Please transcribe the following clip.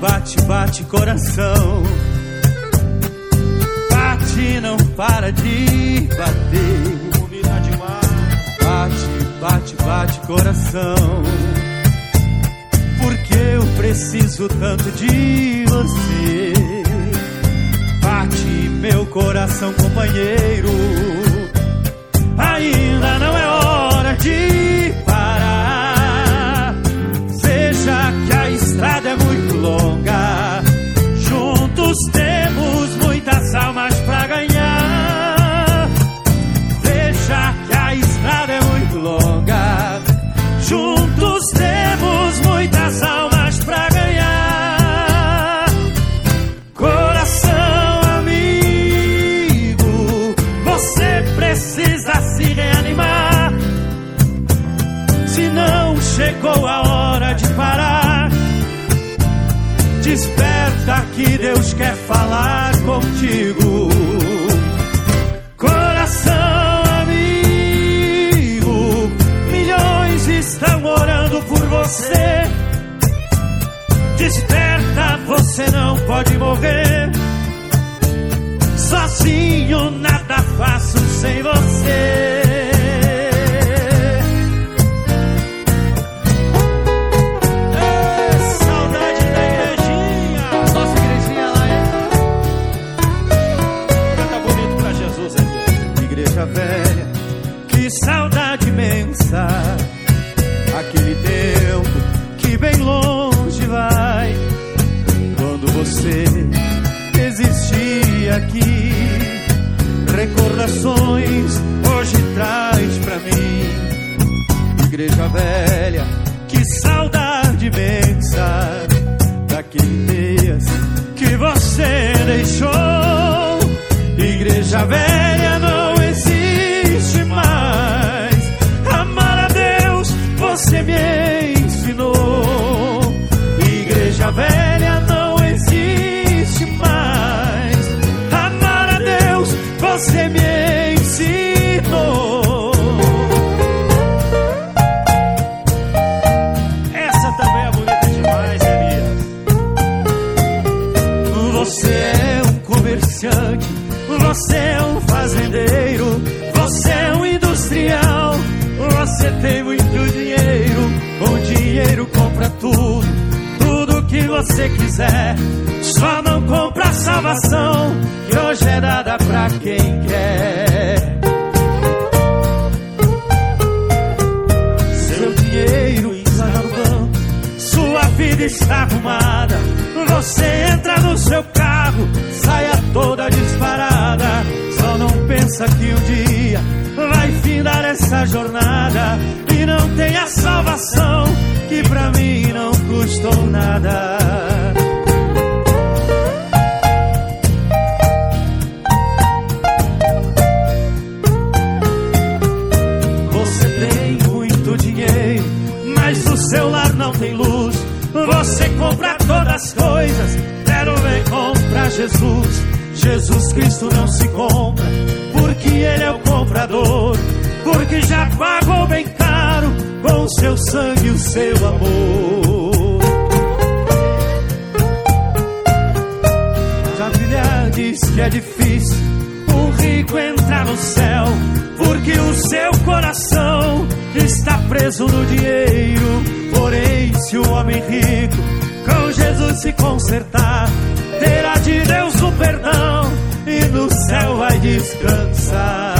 bate, bate coração. Bate, não para de bater. Bate, bate, bate coração. Porque eu preciso tanto de você. Bate, meu coração, companheiro. Ainda não é hora de desperta que Deus quer falar contigo. Coração amigo, milhões estão orando por você. Desperta, você não pode morrer. Sozinho nada faço sem você. Aqui, recordações hoje traz pra mim. Igreja velha, que saudade imensa. Daquele dias que você deixou. Igreja velha fazendeiro, você é um industrial, você tem muito dinheiro, o dinheiro compra tudo, tudo que você quiser, só não compra a salvação, que hoje é dada pra quem quer. Seu dinheiro está no banco, sua vida está arrumada. Você entra no seu carro, saia toda disparada. Pensa que um dia vai findar essa jornada e não tem a salvação que pra mim não custou nada. Você tem muito dinheiro, mas o seu lar não tem luz. Você compra todas as coisas, quero ver comprar Jesus. Jesus Cristo não se compra, Porque já pagou bem caro com o seu sangue e o seu amor. A Bíblia diz que é difícil um rico entrar no céu, porque o seu coração está preso no dinheiro. Porém, se o homem rico com Jesus se consertar, terá de Deus o perdão e no céu vai descansar.